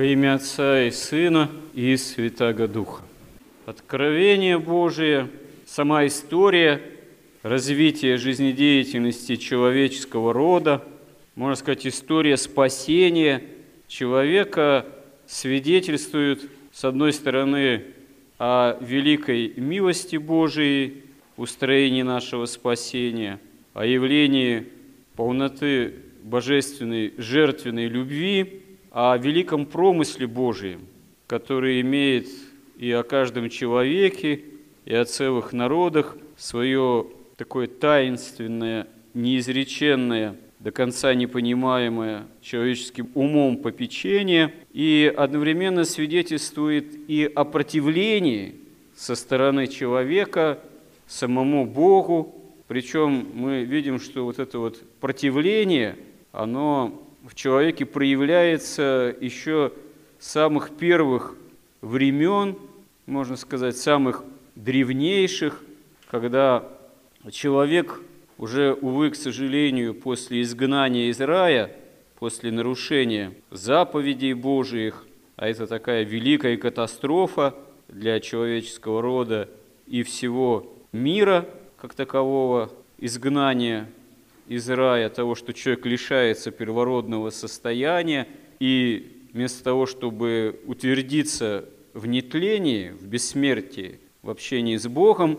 Во имя Отца и Сына и Святаго Духа. Откровение Божие, сама история развития жизнедеятельности человеческого рода, можно сказать, история спасения человека свидетельствует, с одной стороны, о великой милости Божией, устроении нашего спасения, о явлении полноты божественной жертвенной любви, о великом промысле Божием, который имеет и о каждом человеке, и о целых народах свое такое таинственное, неизреченное, до конца непонимаемое человеческим умом попечение, и одновременно свидетельствует и о противлении со стороны человека самому Богу, причем мы видим, что вот это вот противление, оно в человеке проявляется еще самых первых времен, можно сказать, самых древнейших, когда человек уже, увы, к сожалению, после изгнания из рая, после нарушения заповедей Божиих, а это такая великая катастрофа для человеческого рода и всего мира как такового, изгнания из рая, того, что человек лишается первородного состояния, и вместо того, чтобы утвердиться в нетлении, в бессмертии, в общении с Богом,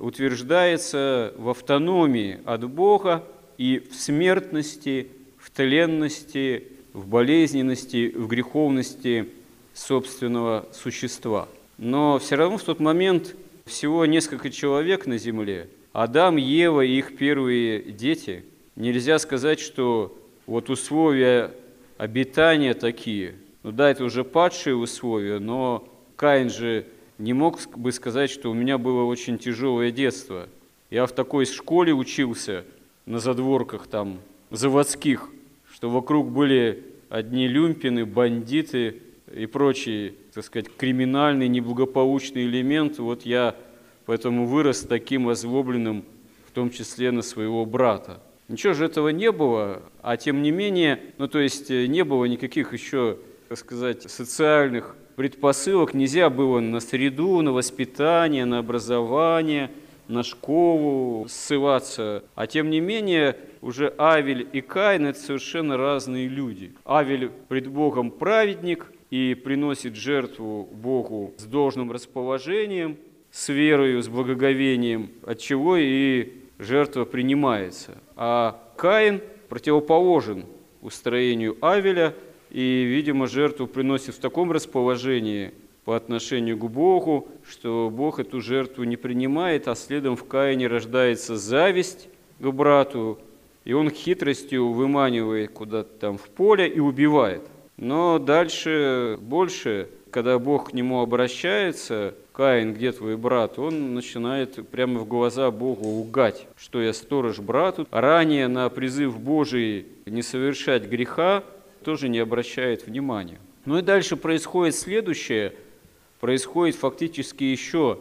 утверждается в автономии от Бога и в смертности, в тленности, в болезненности, в греховности собственного существа. Но все равно в тот момент всего несколько человек на земле – Адам, Ева и их первые дети, нельзя сказать, что вот условия обитания такие. Ну да, это уже падшие условия, но Каин же не мог бы сказать, что у меня было очень тяжелое детство. Я в такой школе учился, на задворках там, заводских, что вокруг были одни люмпины, бандиты и прочие, так сказать, криминальные, неблагополучные элементы. Вот я поэтому вырос таким озлобленным, в том числе на своего брата. Ничего же этого не было, а тем не менее, ну то есть э, не было никаких еще, так сказать, социальных предпосылок, нельзя было на среду, на воспитание, на образование, на школу ссылаться. А тем не менее, уже Авель и Каин – это совершенно разные люди. Авель пред Богом праведник и приносит жертву Богу с должным расположением – с верою, с благоговением, от чего и жертва принимается. А Каин противоположен устроению Авеля, и, видимо, жертву приносит в таком расположении по отношению к Богу, что Бог эту жертву не принимает, а следом в Каине рождается зависть к брату, и он хитростью выманивает куда-то там в поле и убивает. Но дальше больше, когда Бог к нему обращается, Каин, где твой брат? Он начинает прямо в глаза Богу лгать, что я сторож брату. Ранее на призыв Божий не совершать греха тоже не обращает внимания. Ну и дальше происходит следующее. Происходит фактически еще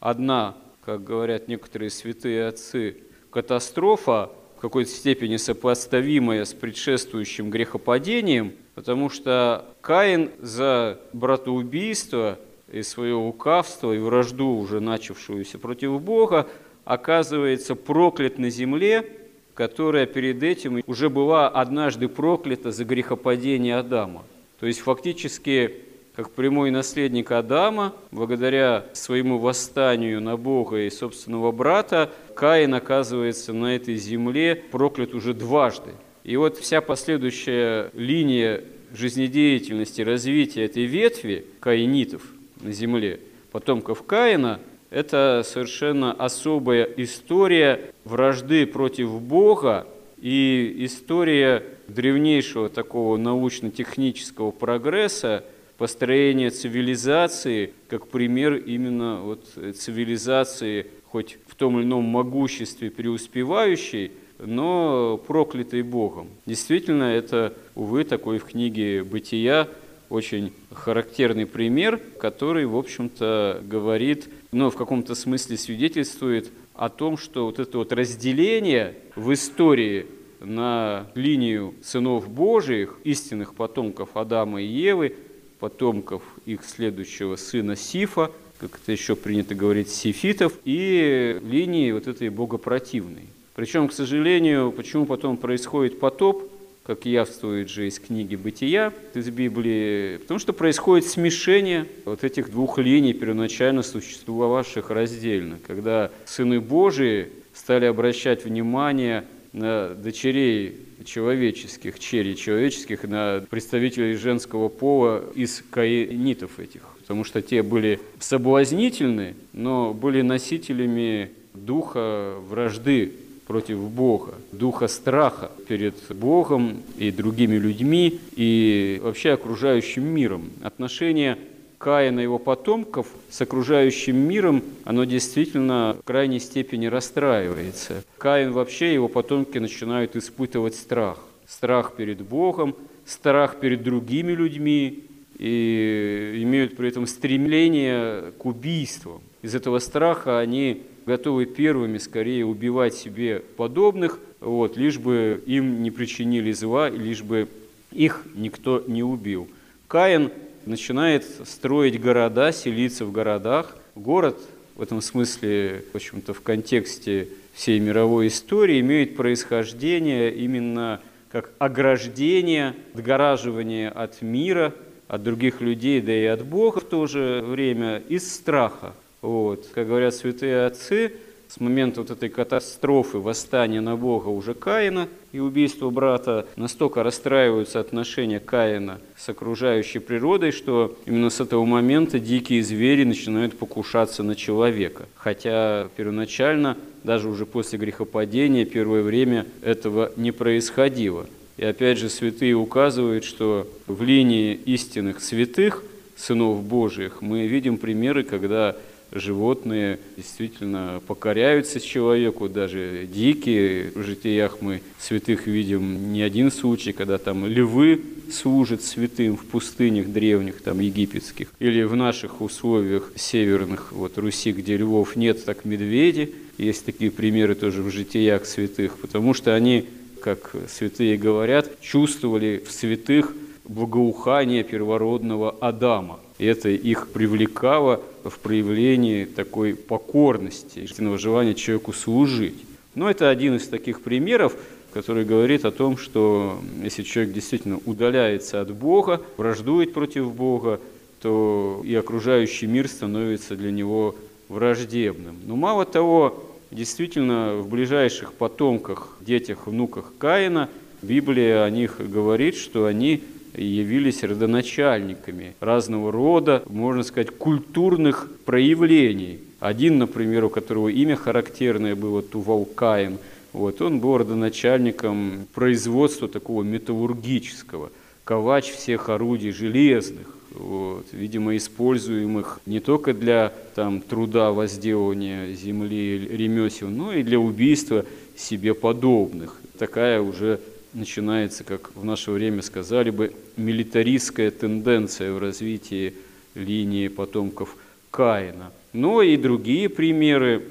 одна, как говорят некоторые святые отцы, катастрофа, в какой-то степени сопоставимая с предшествующим грехопадением, потому что Каин за братоубийство – и свое лукавство, и вражду, уже начавшуюся против Бога, оказывается проклят на земле, которая перед этим уже была однажды проклята за грехопадение Адама. То есть фактически, как прямой наследник Адама, благодаря своему восстанию на Бога и собственного брата, Каин оказывается на этой земле проклят уже дважды. И вот вся последующая линия жизнедеятельности, развития этой ветви каинитов – на земле потомков Каина, это совершенно особая история вражды против Бога и история древнейшего такого научно-технического прогресса, построения цивилизации, как пример именно вот цивилизации, хоть в том или ином могуществе преуспевающей, но проклятой Богом. Действительно, это, увы, такой в книге «Бытия» очень характерный пример, который, в общем-то, говорит, ну, в каком-то смысле свидетельствует о том, что вот это вот разделение в истории на линию сынов Божиих, истинных потомков Адама и Евы, потомков их следующего сына Сифа, как это еще принято говорить, сифитов, и линии вот этой богопротивной. Причем, к сожалению, почему потом происходит потоп, как явствует же из книги «Бытия», из Библии, потому что происходит смешение вот этих двух линий, первоначально существовавших раздельно, когда сыны Божии стали обращать внимание на дочерей человеческих, черей человеческих, на представителей женского пола из каинитов этих, потому что те были соблазнительны, но были носителями духа вражды против Бога, духа страха перед Богом и другими людьми и вообще окружающим миром. Отношение Каина и его потомков с окружающим миром, оно действительно в крайней степени расстраивается. Каин вообще, его потомки начинают испытывать страх. Страх перед Богом, страх перед другими людьми, и имеют при этом стремление к убийствам. Из этого страха они готовы первыми скорее убивать себе подобных, вот, лишь бы им не причинили зла, лишь бы их никто не убил. Каин начинает строить города, селиться в городах. Город в этом смысле, в общем-то, в контексте всей мировой истории имеет происхождение именно как ограждение, отгораживание от мира, от других людей, да и от Бога в то же время из страха. Вот. Как говорят святые отцы, с момента вот этой катастрофы, восстания на Бога уже Каина и убийства брата, настолько расстраиваются отношения Каина с окружающей природой, что именно с этого момента дикие звери начинают покушаться на человека. Хотя первоначально, даже уже после грехопадения, первое время этого не происходило. И опять же святые указывают, что в линии истинных святых, сынов Божьих, мы видим примеры, когда животные действительно покоряются человеку, даже дикие. В житиях мы святых видим не один случай, когда там львы служат святым в пустынях древних, там египетских, или в наших условиях северных, вот Руси, где львов нет, так медведи. Есть такие примеры тоже в житиях святых, потому что они, как святые говорят, чувствовали в святых благоухание первородного Адама. И это их привлекало в проявлении такой покорности, истинного желания человеку служить. Но это один из таких примеров, который говорит о том, что если человек действительно удаляется от Бога, враждует против Бога, то и окружающий мир становится для него враждебным. Но мало того, действительно в ближайших потомках, детях, внуках Каина Библия о них говорит, что они явились родоначальниками разного рода, можно сказать, культурных проявлений. Один, например, у которого имя характерное было Тувалкаин, вот, он был родоначальником производства такого металлургического, ковач всех орудий железных, вот, видимо, используемых не только для там, труда возделывания земли, ремесел, но и для убийства себе подобных. Такая уже начинается, как в наше время сказали бы, милитаристская тенденция в развитии линии потомков Каина. Но и другие примеры,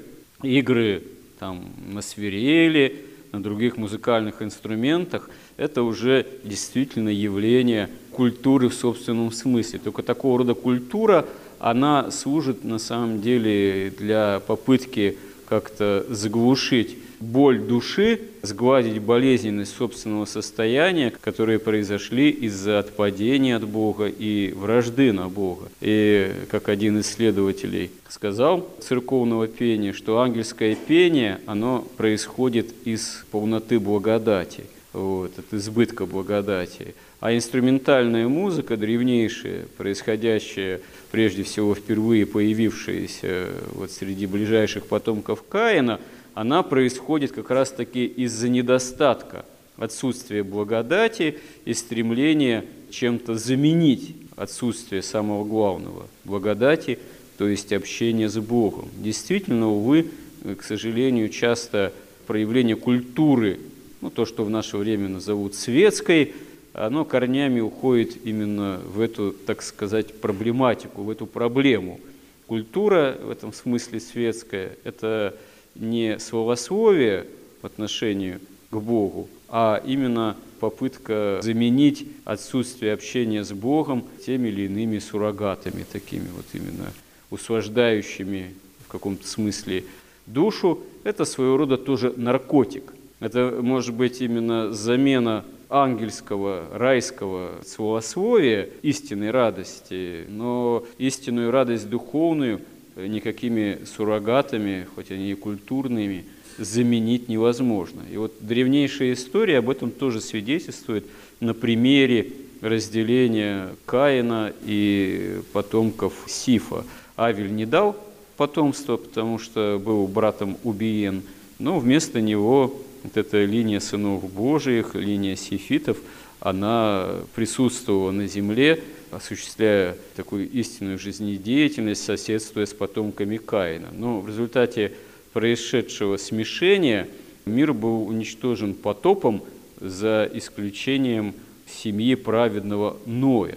игры там, на свирели, на других музыкальных инструментах, это уже действительно явление культуры в собственном смысле. Только такого рода культура, она служит на самом деле для попытки как-то заглушить боль души, сгладить болезненность собственного состояния, которые произошли из-за отпадения от Бога и вражды на Бога. И как один исследователей сказал церковного пения, что ангельское пение, оно происходит из полноты благодати, вот, от избытка благодати. А инструментальная музыка, древнейшая, происходящая прежде всего впервые появившаяся вот среди ближайших потомков Каина – она происходит как раз-таки из-за недостатка, отсутствия благодати и стремления чем-то заменить отсутствие самого главного – благодати, то есть общения с Богом. Действительно, увы, к сожалению, часто проявление культуры, ну, то, что в наше время назовут светской, оно корнями уходит именно в эту, так сказать, проблематику, в эту проблему. Культура в этом смысле светская – это не словословие в отношении к Богу, а именно попытка заменить отсутствие общения с Богом теми или иными суррогатами, такими вот именно услаждающими в каком-то смысле душу. Это своего рода тоже наркотик. Это может быть именно замена ангельского, райского словословия, истинной радости, но истинную радость духовную никакими суррогатами, хоть они и культурными, заменить невозможно. И вот древнейшая история об этом тоже свидетельствует на примере разделения Каина и потомков Сифа. Авель не дал потомства, потому что был братом убиен, но вместо него вот эта линия сынов Божиих, линия сифитов, она присутствовала на земле, осуществляя такую истинную жизнедеятельность, соседствуя с потомками Каина. Но в результате происшедшего смешения мир был уничтожен потопом за исключением семьи праведного Ноя.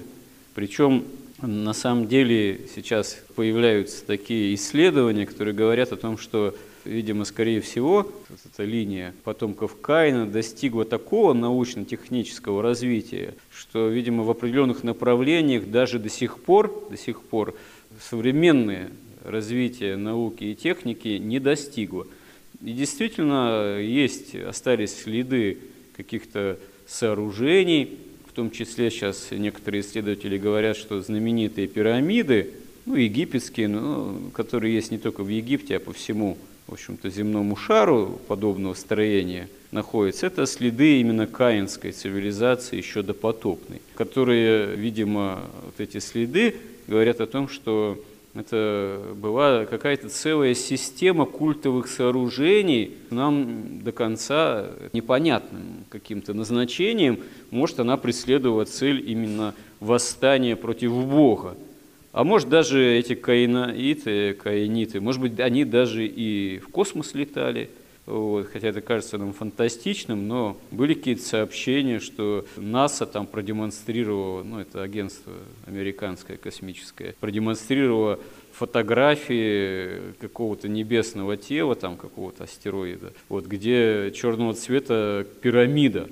Причем на самом деле сейчас появляются такие исследования, которые говорят о том, что, видимо, скорее всего, эта линия потомков Каина достигла такого научно-технического развития, что, видимо, в определенных направлениях даже до сих пор, до сих пор современные развитие науки и техники не достигло. И действительно есть, остались следы каких-то сооружений, в том числе сейчас некоторые исследователи говорят, что знаменитые пирамиды, ну, египетские, ну, которые есть не только в Египте, а по всему, в общем-то, земному шару подобного строения находятся, это следы именно каинской цивилизации, еще допотопной, которые, видимо, вот эти следы говорят о том, что это была какая-то целая система культовых сооружений, нам до конца непонятным каким-то назначением. Может, она преследовала цель именно восстания против Бога. А может, даже эти каинаиты, каиниты, может быть, они даже и в космос летали – вот, хотя это кажется нам фантастичным, но были какие-то сообщения, что НАСА там продемонстрировало, ну это агентство американское космическое, продемонстрировало фотографии какого-то небесного тела, там какого-то астероида, вот, где черного цвета пирамида,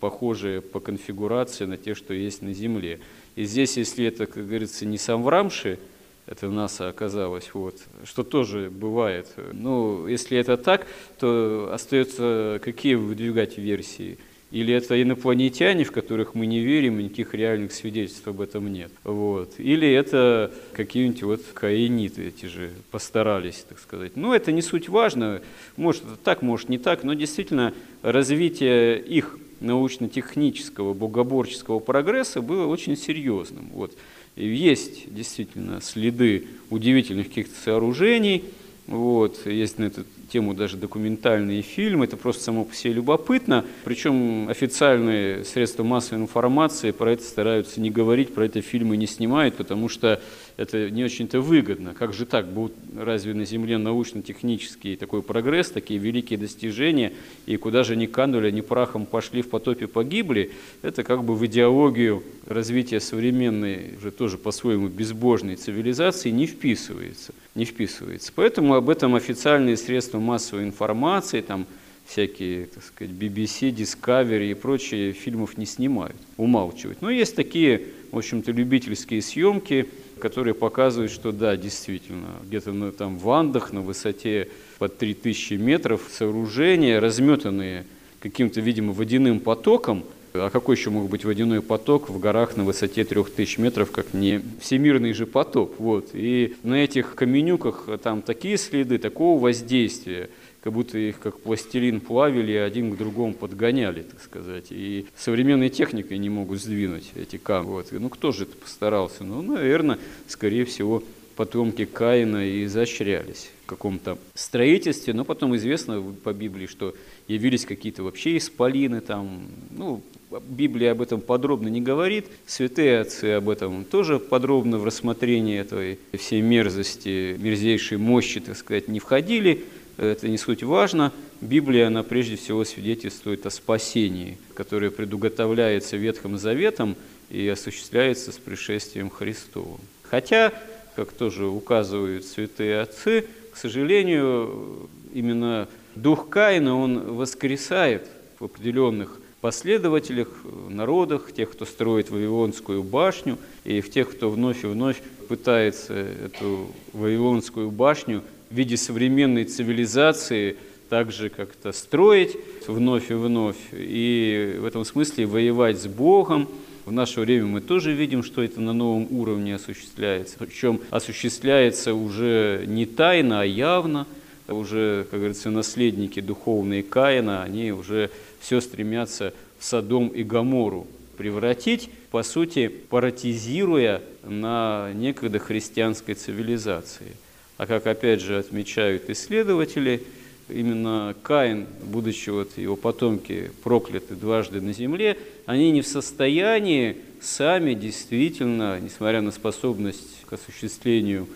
похожая по конфигурации на те, что есть на Земле. И здесь, если это, как говорится, не сам Врамши, это НАСА оказалось, вот, что тоже бывает. Ну, если это так, то остается какие выдвигать версии? Или это инопланетяне, в которых мы не верим, и никаких реальных свидетельств об этом нет. Вот. Или это какие-нибудь вот каиниты эти же постарались, так сказать. Ну, это не суть важно. Может, так, может, не так, но действительно развитие их научно-технического, богоборческого прогресса было очень серьезным. Вот. Есть действительно следы удивительных каких-то сооружений, вот, есть на эту тему даже документальные фильмы, это просто само по себе любопытно. Причем официальные средства массовой информации про это стараются не говорить, про это фильмы не снимают, потому что это не очень-то выгодно. Как же так? Будут разве на Земле научно-технический такой прогресс, такие великие достижения, и куда же они канули, они прахом пошли, в потопе погибли? Это как бы в идеологию развития современной, уже тоже по-своему безбожной цивилизации не вписывается. Не вписывается. Поэтому об этом официальные средства массовой информации, там, всякие, так сказать, BBC, Discovery и прочие фильмов не снимают, умалчивают. Но есть такие, в общем-то, любительские съемки, которые показывают, что да, действительно, где-то на, там в Андах на высоте под 3000 метров сооружения, разметанные каким-то, видимо, водяным потоком, а какой еще мог быть водяной поток в горах на высоте 3000 метров, как не всемирный же поток? Вот. И на этих каменюках там такие следы, такого воздействия – как будто их как пластилин плавили один к другому подгоняли, так сказать. И современной техникой не могут сдвинуть эти камни. Вот. Ну, кто же это постарался? Ну, наверное, скорее всего, потомки Каина и изощрялись в каком-то строительстве, но потом известно по Библии, что явились какие-то вообще исполины там, ну, Библия об этом подробно не говорит, святые отцы об этом тоже подробно в рассмотрении этой всей мерзости, мерзейшей мощи, так сказать, не входили, это не суть важно. Библия, она прежде всего свидетельствует о спасении, которое предуготовляется Ветхым Заветом и осуществляется с пришествием Христовым. Хотя, как тоже указывают святые отцы, к сожалению, именно дух Каина, он воскресает в определенных последователях, народах, тех, кто строит Вавилонскую башню, и в тех, кто вновь и вновь пытается эту Вавилонскую башню в виде современной цивилизации также как-то строить вновь и вновь, и в этом смысле воевать с Богом. В наше время мы тоже видим, что это на новом уровне осуществляется, причем осуществляется уже не тайно, а явно, уже, как говорится, наследники духовные Каина, они уже все стремятся в Содом и Гамору превратить, по сути, паратизируя на некогда христианской цивилизации. А как опять же отмечают исследователи, именно Каин, будучи вот его потомки прокляты дважды на земле, они не в состоянии сами действительно, несмотря на способность к осуществлению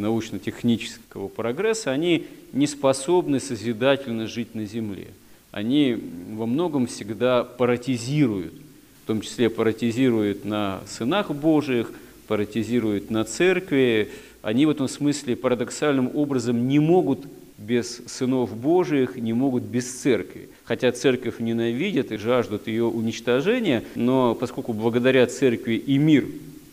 научно-технического прогресса, они не способны созидательно жить на земле. Они во многом всегда паратизируют, в том числе паратизируют на сынах Божиих, паратизируют на церкви. Они в этом смысле парадоксальным образом не могут без сынов Божиих, не могут без церкви. Хотя церковь ненавидят и жаждут ее уничтожения, но поскольку благодаря церкви и мир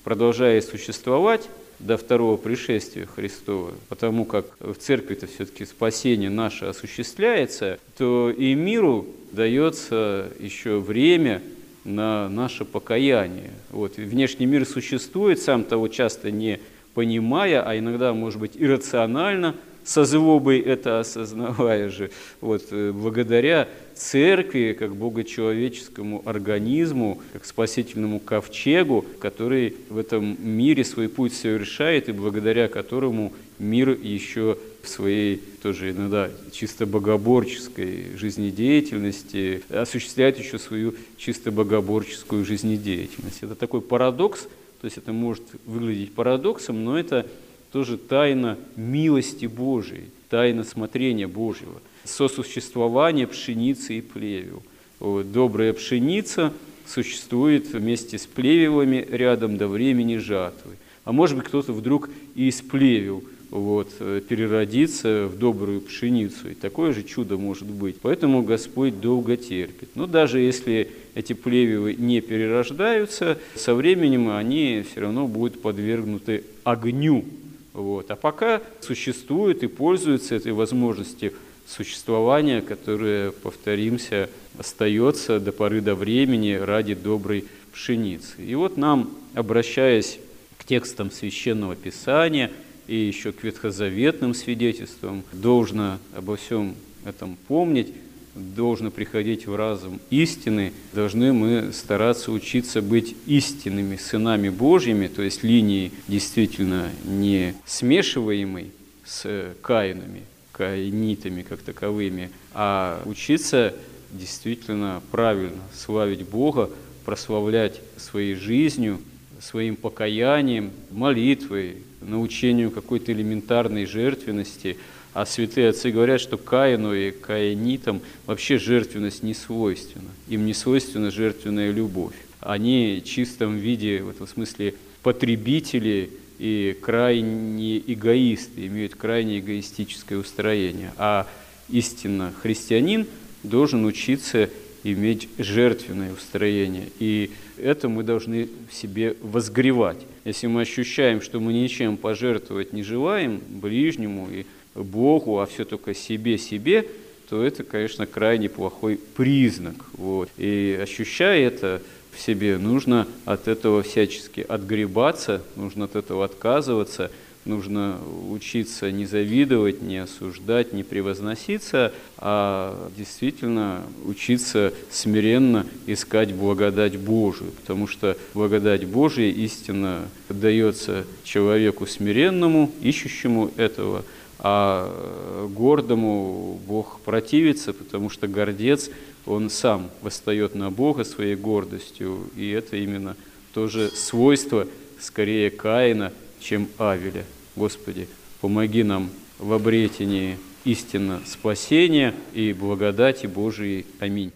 продолжает существовать, до второго пришествия Христова, потому как в церкви-то все-таки спасение наше осуществляется, то и миру дается еще время на наше покаяние. Вот. Внешний мир существует, сам того часто не понимая, а иногда, может быть, иррационально – со злобой это осознавая же, вот, э, благодаря церкви, как богочеловеческому организму, как спасительному ковчегу, который в этом мире свой путь совершает и благодаря которому мир еще в своей тоже иногда чисто богоборческой жизнедеятельности осуществляет еще свою чисто богоборческую жизнедеятельность. Это такой парадокс, то есть это может выглядеть парадоксом, но это тоже тайна милости Божией, тайна смотрения Божьего, сосуществование пшеницы и плевел. Добрая пшеница существует вместе с плевелами рядом до времени жатвы. А может быть, кто-то вдруг и из плевел вот, переродится в добрую пшеницу. И такое же чудо может быть. Поэтому Господь долго терпит. Но даже если эти плевелы не перерождаются, со временем они все равно будут подвергнуты огню вот. А пока существует и пользуется этой возможностью существования, которое, повторимся, остается до поры до времени ради доброй пшеницы. И вот нам, обращаясь к текстам Священного Писания и еще к ветхозаветным свидетельствам, должно обо всем этом помнить, должно приходить в разум истины, должны мы стараться учиться быть истинными сынами Божьими, то есть линией действительно не смешиваемой с каинами, каинитами как таковыми, а учиться действительно правильно славить Бога, прославлять своей жизнью, своим покаянием, молитвой, научению какой-то элементарной жертвенности – а святые отцы говорят, что Каину и Каинитам вообще жертвенность не свойственна. Им не свойственна жертвенная любовь. Они в чистом виде, в этом смысле, потребители и крайне эгоисты, имеют крайне эгоистическое устроение. А истинно христианин должен учиться иметь жертвенное устроение. И это мы должны в себе возгревать. Если мы ощущаем, что мы ничем пожертвовать не желаем ближнему и Богу, а все только себе-себе, то это, конечно, крайне плохой признак. Вот. И ощущая это в себе, нужно от этого всячески отгребаться, нужно от этого отказываться, нужно учиться не завидовать, не осуждать, не превозноситься, а действительно учиться смиренно искать благодать Божию, потому что благодать Божия истинно дается человеку смиренному, ищущему этого – а гордому Бог противится, потому что гордец, он сам восстает на Бога своей гордостью, и это именно тоже свойство скорее Каина, чем Авеля. Господи, помоги нам в обретении истинно спасения и благодати Божией. Аминь.